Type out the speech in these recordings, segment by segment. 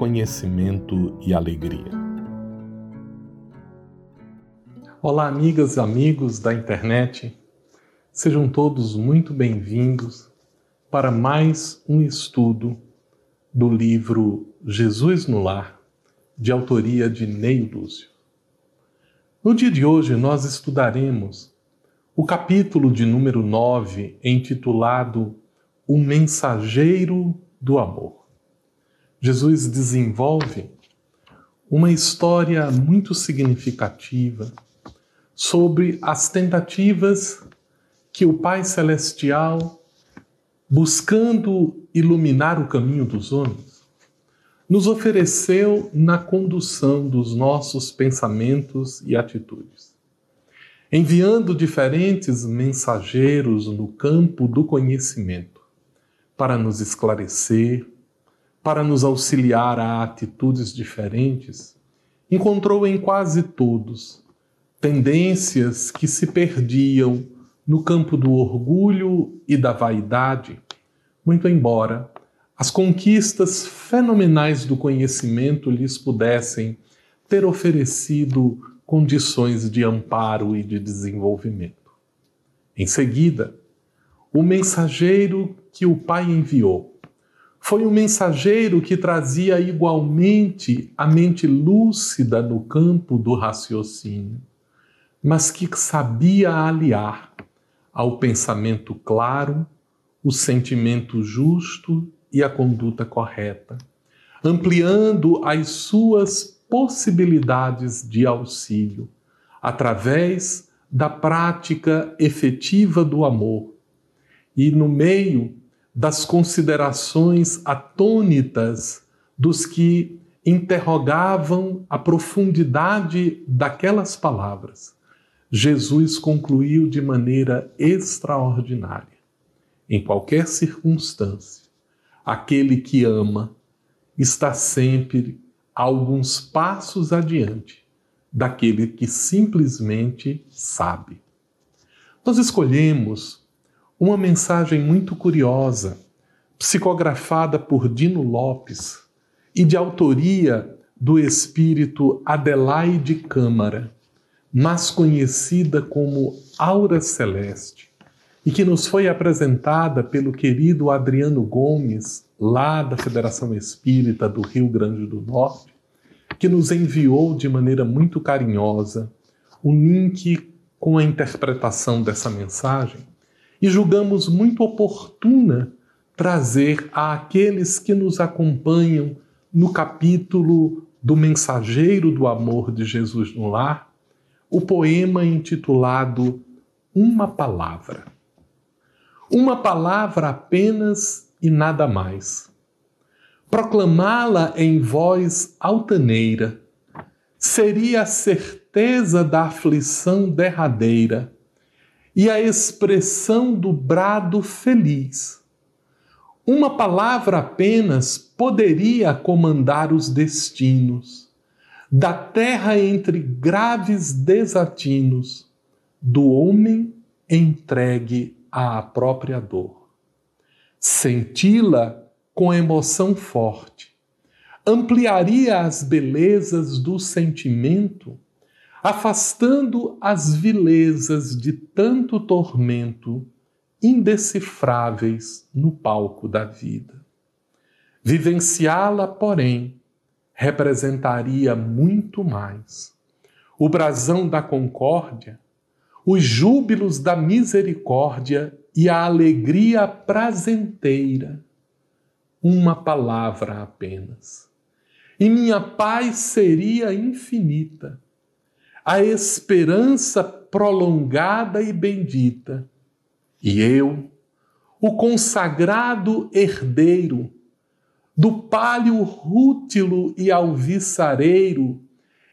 conhecimento e alegria. Olá, amigas e amigos da internet. Sejam todos muito bem-vindos para mais um estudo do livro Jesus no Lar, de autoria de Ney Lúcio. No dia de hoje, nós estudaremos o capítulo de número 9, intitulado O Mensageiro do Amor. Jesus desenvolve uma história muito significativa sobre as tentativas que o Pai Celestial, buscando iluminar o caminho dos homens, nos ofereceu na condução dos nossos pensamentos e atitudes. Enviando diferentes mensageiros no campo do conhecimento para nos esclarecer, para nos auxiliar a atitudes diferentes, encontrou em quase todos tendências que se perdiam no campo do orgulho e da vaidade, muito embora as conquistas fenomenais do conhecimento lhes pudessem ter oferecido condições de amparo e de desenvolvimento. Em seguida, o mensageiro que o Pai enviou foi um mensageiro que trazia igualmente a mente lúcida no campo do raciocínio, mas que sabia aliar ao pensamento claro o sentimento justo e a conduta correta, ampliando as suas possibilidades de auxílio através da prática efetiva do amor. E no meio das considerações atônitas dos que interrogavam a profundidade daquelas palavras. Jesus concluiu de maneira extraordinária. Em qualquer circunstância, aquele que ama está sempre alguns passos adiante daquele que simplesmente sabe. Nós escolhemos uma mensagem muito curiosa, psicografada por Dino Lopes e de autoria do espírito Adelaide Câmara, mais conhecida como Aura Celeste e que nos foi apresentada pelo querido Adriano Gomes, lá da Federação Espírita do Rio Grande do Norte, que nos enviou de maneira muito carinhosa o link com a interpretação dessa mensagem e julgamos muito oportuna trazer àqueles que nos acompanham no capítulo do Mensageiro do Amor de Jesus no Lar, o poema intitulado Uma Palavra. Uma palavra apenas e nada mais. Proclamá-la em voz altaneira seria a certeza da aflição derradeira e a expressão do brado feliz. Uma palavra apenas poderia comandar os destinos da terra entre graves desatinos, do homem entregue à própria dor. Senti-la com emoção forte ampliaria as belezas do sentimento, afastando as vilezas de tanto tormento indecifráveis no palco da vida. Vivenciá-la, porém, representaria muito mais. O brasão da concórdia os júbilos da misericórdia e a alegria prazenteira. Uma palavra apenas. E minha paz seria infinita, a esperança prolongada e bendita. E eu, o consagrado herdeiro do palio rútilo e alviçareiro,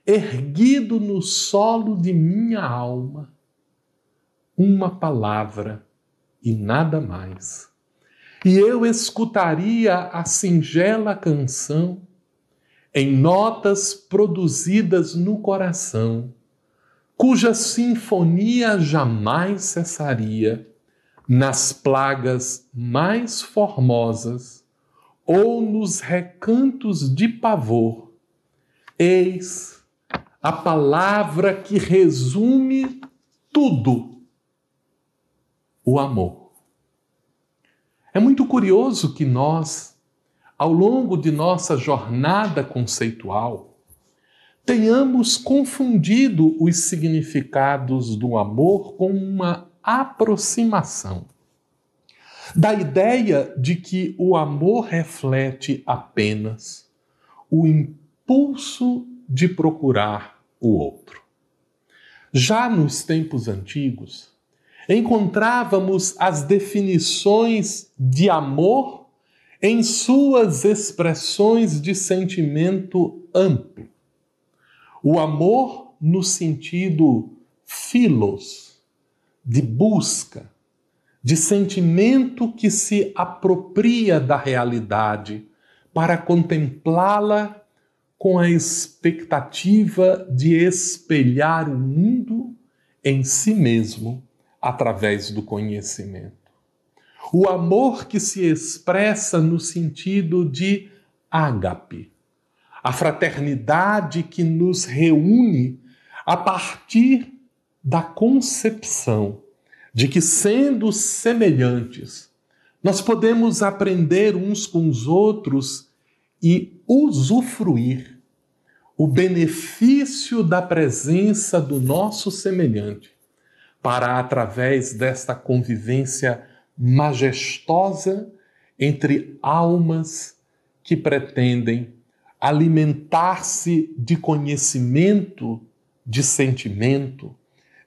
erguido no solo de minha alma, uma palavra e nada mais. E eu escutaria a singela canção em notas produzidas no coração, cuja sinfonia jamais cessaria nas plagas mais formosas ou nos recantos de pavor. Eis a palavra que resume tudo: o amor. É muito curioso que nós, ao longo de nossa jornada conceitual, tenhamos confundido os significados do amor com uma aproximação da ideia de que o amor reflete apenas o impulso de procurar o outro. Já nos tempos antigos, encontrávamos as definições de amor em suas expressões de sentimento amplo. O amor no sentido filos, de busca, de sentimento que se apropria da realidade para contemplá-la com a expectativa de espelhar o mundo em si mesmo através do conhecimento. O amor que se expressa no sentido de ágape, a fraternidade que nos reúne a partir da concepção de que, sendo semelhantes, nós podemos aprender uns com os outros e usufruir o benefício da presença do nosso semelhante, para, através desta convivência majestosa entre almas que pretendem alimentar-se de conhecimento, de sentimento,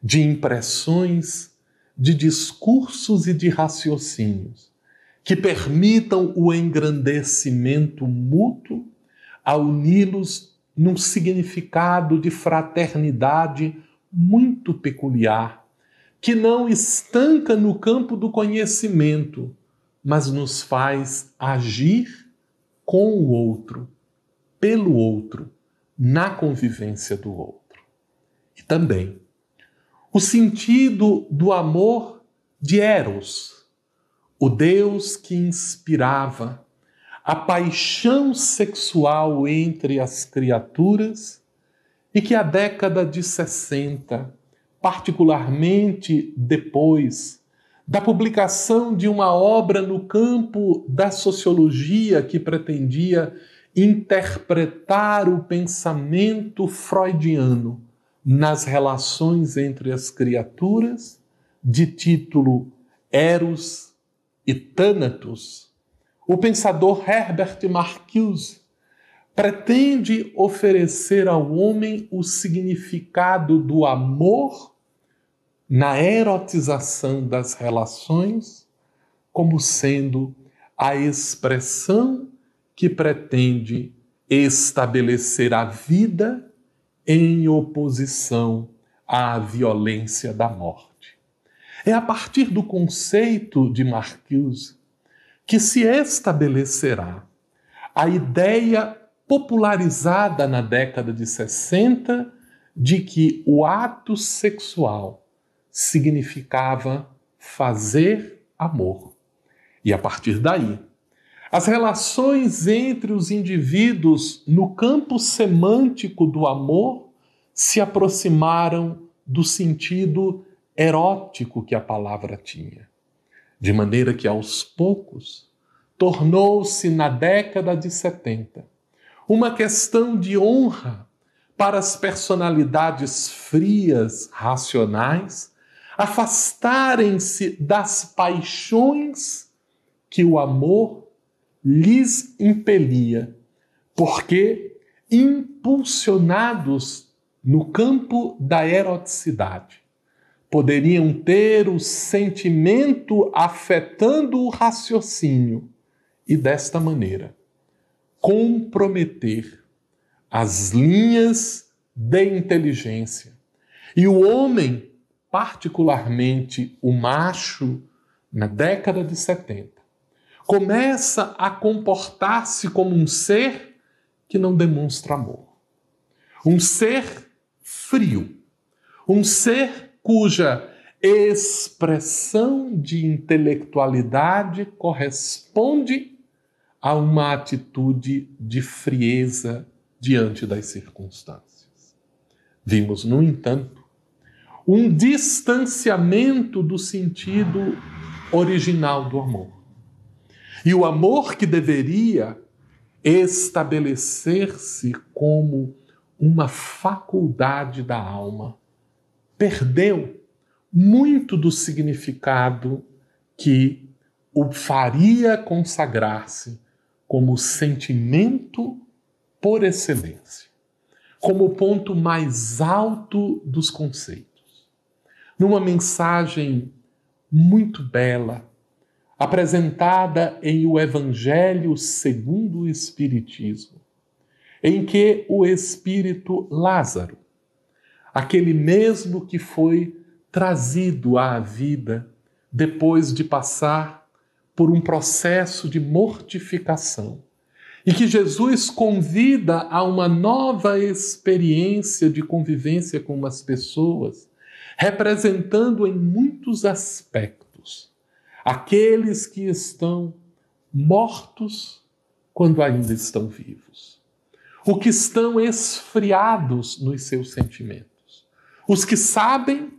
de impressões de discursos e de raciocínios que permitam o engrandecimento mútuo a uni-los num significado de fraternidade muito peculiar, que não estanca no campo do conhecimento, mas nos faz agir com o outro, pelo outro, na convivência do outro. E também o sentido do amor de Eros, o Deus que inspirava a paixão sexual entre as criaturas e que a década de 60, particularmente depois da publicação de uma obra no campo da sociologia que pretendia interpretar o pensamento freudiano nas relações entre as criaturas, de título Eros e Thanatos, o pensador Herbert Marcuse pretende oferecer ao homem o significado do amor na erotização das relações como sendo a expressão que pretende estabelecer a vida em oposição à violência da morte. É a partir do conceito de Marcuse que se estabelecerá a ideia popularizada na década de 60 de que o ato sexual significava fazer amor. E a partir daí, as relações entre os indivíduos no campo semântico do amor se aproximaram do sentido erótico que a palavra tinha. De maneira que, aos poucos, tornou-se, na década de 70, uma questão de honra para as personalidades frias, racionais, afastarem-se das paixões que o amor lhes impelia, porque, impulsionados no campo da eroticidade, poderiam ter o sentimento afetando o raciocínio e, desta maneira, comprometer as linhas de inteligência. E o homem, particularmente o macho, na década de 70, começa a comportar-se como um ser que não demonstra amor. Um ser frio. Um ser cuja expressão de intelectualidade corresponde a uma atitude de frieza diante das circunstâncias. Vimos, no entanto, um distanciamento do sentido original do amor. E o amor que deveria estabelecer-se como uma faculdade da alma perdeu muito do significado que o faria consagrar-se como sentimento por excelência, como o ponto mais alto dos conceitos. Numa mensagem muito bela, apresentada em O Evangelho segundo o Espiritismo, em que o espírito Lázaro, aquele mesmo que foi trazido à vida depois de passar por um processo de mortificação. E que Jesus convida a uma nova experiência de convivência com as pessoas, representando em muitos aspectos aqueles que estão mortos quando ainda estão vivos, o que estão esfriados nos seus sentimentos, os que sabem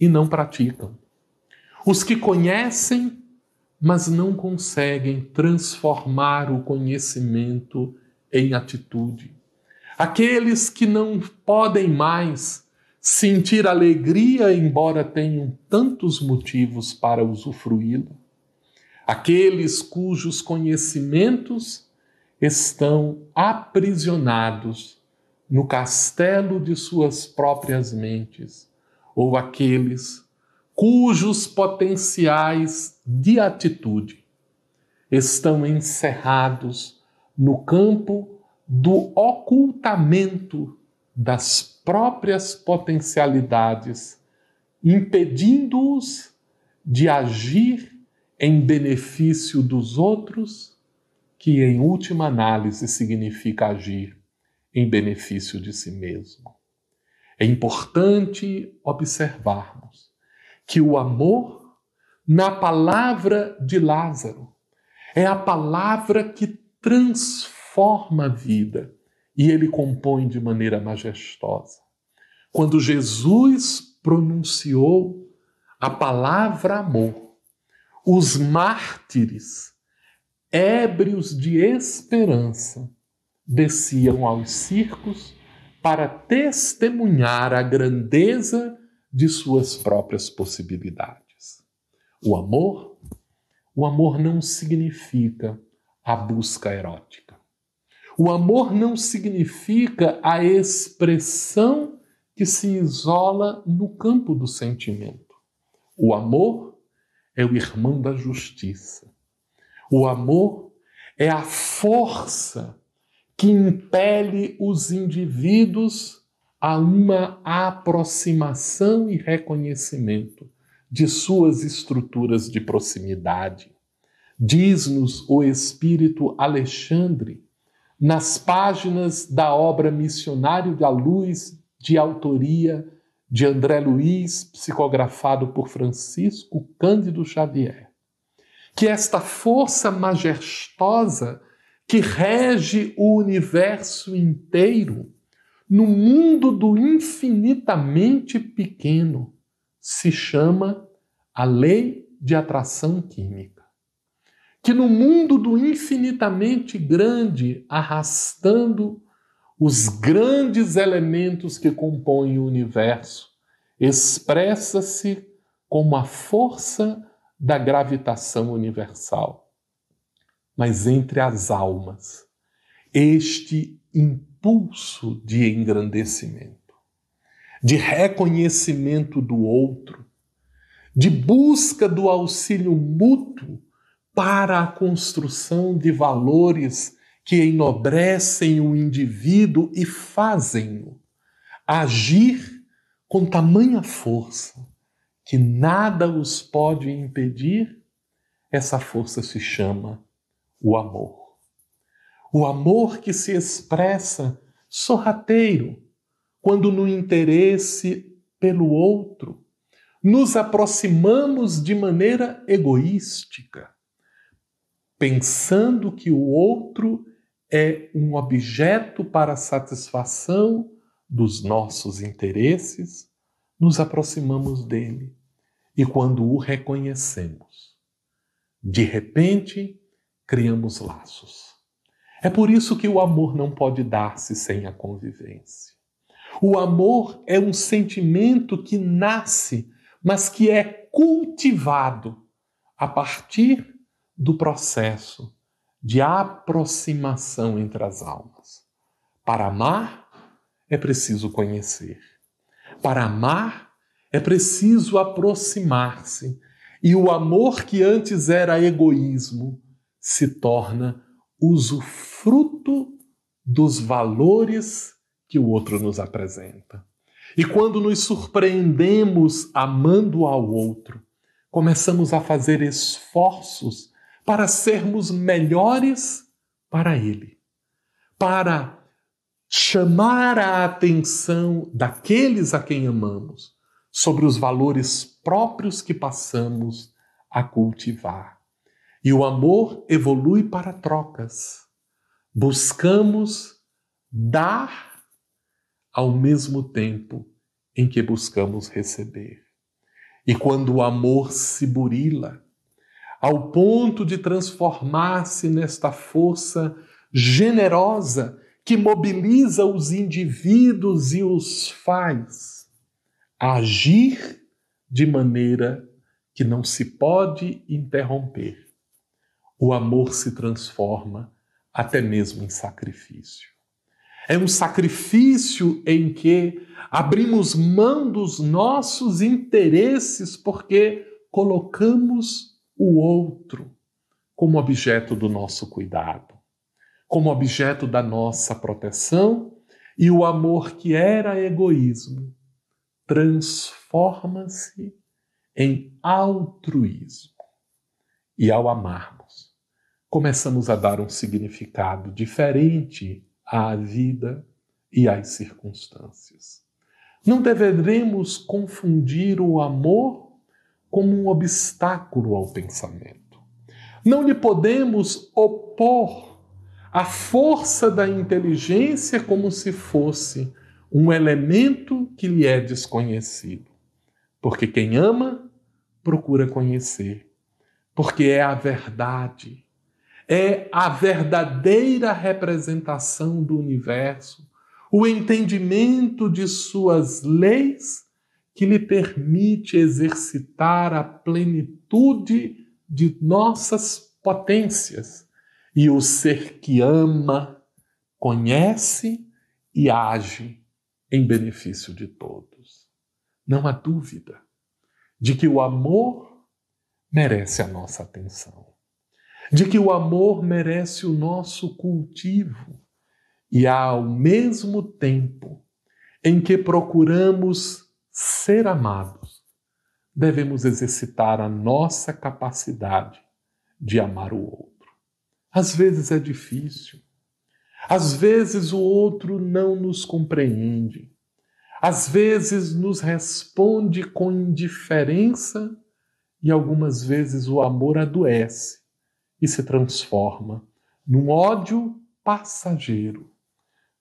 e não praticam. Os que conhecem, mas não conseguem transformar o conhecimento em atitude. Aqueles que não podem mais sentir alegria, embora tenham tantos motivos para usufruí-la. Aqueles cujos conhecimentos estão aprisionados no castelo de suas próprias mentes ou aqueles cujos potenciais de atitude estão encerrados no campo do ocultamento das próprias potencialidades, impedindo-os de agir em benefício dos outros, que em última análise significa agir em benefício de si mesmo. É importante observarmos que o amor, na palavra de Lázaro, é a palavra que transforma a vida e ele compõe de maneira majestosa. Quando Jesus pronunciou a palavra amor, os mártires, ébrios de esperança, desciam aos circos para testemunhar a grandeza de suas próprias possibilidades. O amor, o amor não significa a busca erótica. O amor não significa a expressão que se isola no campo do sentimento. O amor é o irmão da justiça. O amor é a força que impele os indivíduos a uma aproximação e reconhecimento de suas estruturas de proximidade. Diz-nos o espírito Alexandre, nas páginas da obra Missionário da Luz, de autoria de André Luiz, psicografado por Francisco Cândido Xavier, que esta força majestosa que rege o universo inteiro, no mundo do infinitamente pequeno, se chama a lei de atração química. Que no mundo do infinitamente grande, arrastando os grandes elementos que compõem o universo, expressa-se como a força da gravitação universal. Mas entre as almas, este impulso de engrandecimento, de reconhecimento do outro, de busca do auxílio mútuo para a construção de valores que enobrecem o indivíduo e fazem-no agir com tamanha força que nada os pode impedir, essa força se chama o amor. O amor que se expressa sorrateiro, quando no interesse pelo outro nos aproximamos de maneira egoística, pensando que o outro é um objeto para a satisfação dos nossos interesses, nos aproximamos dele. E quando o reconhecemos, de repente, criamos laços. É por isso que o amor não pode dar-se sem a convivência. O amor é um sentimento que nasce, mas que é cultivado a partir do processo de aproximação entre as almas. Para amar, é preciso conhecer. Para amar, é preciso aproximar-se. E o amor que antes era egoísmo se torna usufruto dos valores que o outro nos apresenta. E quando nos surpreendemos amando ao outro, começamos a fazer esforços para sermos melhores para ele, para chamar a atenção daqueles a quem amamos sobre os valores próprios que passamos a cultivar. E o amor evolui para trocas. Buscamos dar ao mesmo tempo em que buscamos receber. E quando o amor se burila, ao ponto de transformar-se nesta força generosa que mobiliza os indivíduos e os faz agir de maneira que não se pode interromper. O amor se transforma até mesmo em sacrifício. É um sacrifício em que abrimos mão dos nossos interesses porque colocamos o outro como objeto do nosso cuidado como objeto da nossa proteção e o amor que era egoísmo transforma-se em altruísmo. E ao amarmos, começamos a dar um significado diferente à vida e às circunstâncias. Não deveremos confundir o amor como um obstáculo ao pensamento. Não lhe podemos opor a força da inteligência como se fosse um elemento que lhe é desconhecido. Porque quem ama procura conhecer, porque é a verdade, é a verdadeira representação do universo, o entendimento de suas leis que lhe permite exercitar a plenitude de nossas potências e o ser que ama, conhece e age em benefício de todos. Não há dúvida de que o amor merece a nossa atenção, de que o amor merece o nosso cultivo e ao mesmo tempo em que procuramos ser amados, devemos exercitar a nossa capacidade de amar o outro. Às vezes é difícil. Às vezes o outro não nos compreende. Às vezes nos responde com indiferença e algumas vezes o amor adoece e se transforma num ódio passageiro.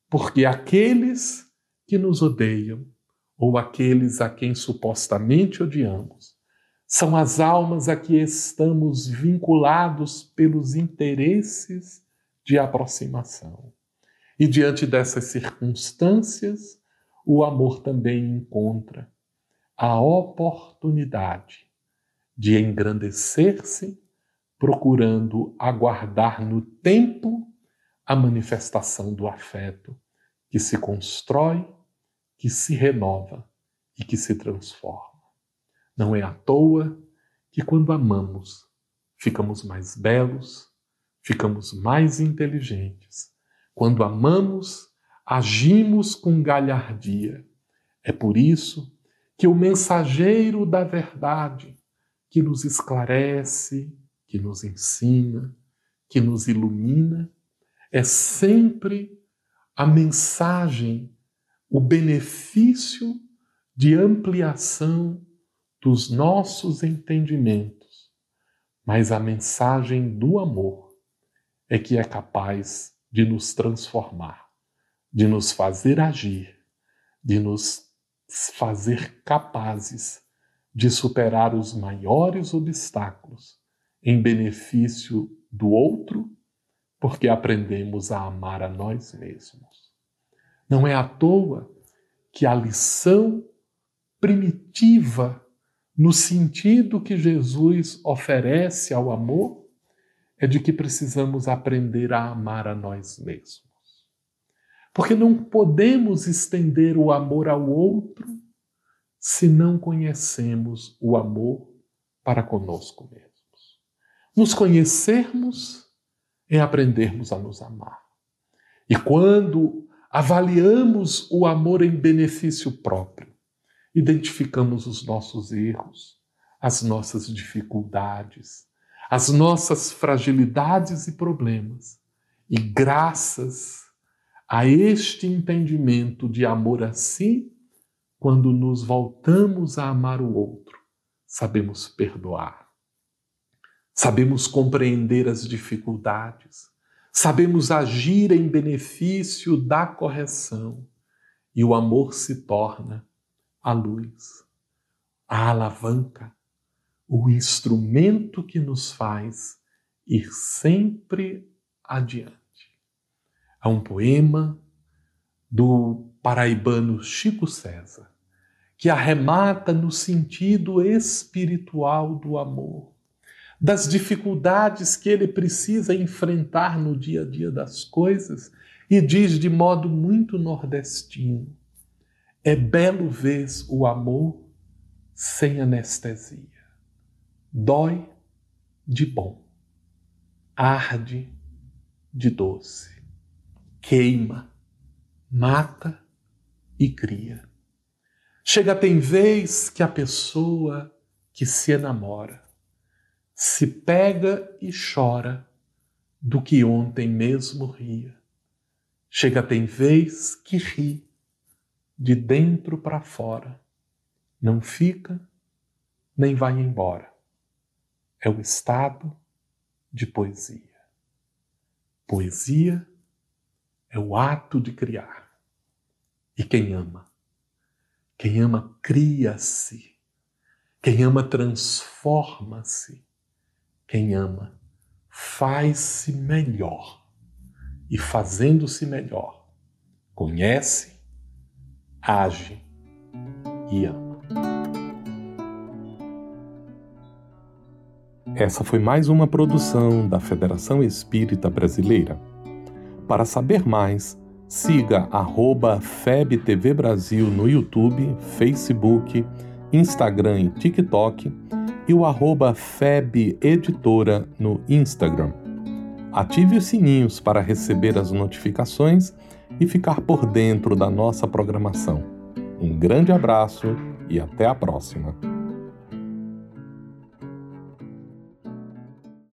Porque aqueles que nos odeiam ou aqueles a quem supostamente odiamos são as almas a que estamos vinculados pelos interesses de aproximação. E diante dessas circunstâncias, o amor também encontra a oportunidade de engrandecer-se, procurando aguardar no tempo a manifestação do afeto que se constrói, que se renova e que se transforma. Não é à toa que, quando amamos, ficamos mais belos, ficamos mais inteligentes. Quando amamos, agimos com galhardia. É por isso que o mensageiro da verdade, que nos esclarece, que nos ensina, que nos ilumina, é sempre a mensagem, o benefício de ampliação dos nossos entendimentos, mas a mensagem do amor é que é capaz de nos transformar, de nos fazer agir, de nos fazer capazes de superar os maiores obstáculos em benefício do outro, porque aprendemos a amar a nós mesmos. Não é à toa que a lição primitiva, no sentido que Jesus oferece ao amor, é de que precisamos aprender a amar a nós mesmos. Porque não podemos estender o amor ao outro se não conhecemos o amor para conosco mesmos. Nos conhecermos é aprendermos a nos amar. E quando avaliamos o amor em benefício próprio, identificamos os nossos erros, as nossas dificuldades, as nossas fragilidades e problemas. E graças a este entendimento de amor assim, quando nos voltamos a amar o outro, sabemos perdoar, sabemos compreender as dificuldades, sabemos agir em benefício da correção e o amor se torna a luz, a alavanca, o instrumento que nos faz ir sempre adiante. Há um poema do paraibano Chico César que arremata no sentido espiritual do amor, das dificuldades que ele precisa enfrentar no dia a dia das coisas, e diz de modo muito nordestino: é belo ver o amor sem anestesia dói de bom, arde de doce, queima, mata e cria. Chega tem vez que a pessoa que se enamora se pega e chora do que ontem mesmo ria. Chega tem vez que ri de dentro para fora, não fica nem vai embora é o estado de poesia. Poesia é o ato de criar. E quem ama? Quem ama cria-se. Quem ama transforma-se. Quem ama faz-se melhor. E fazendo-se melhor, conhece, age e ama. Essa foi mais uma produção da Federação Espírita Brasileira. Para saber mais, siga FebTV Brasil no YouTube, Facebook, Instagram e TikTok e o arroba Feb Editora no Instagram. Ative os sininhos para receber as notificações e ficar por dentro da nossa programação. Um grande abraço e até a próxima!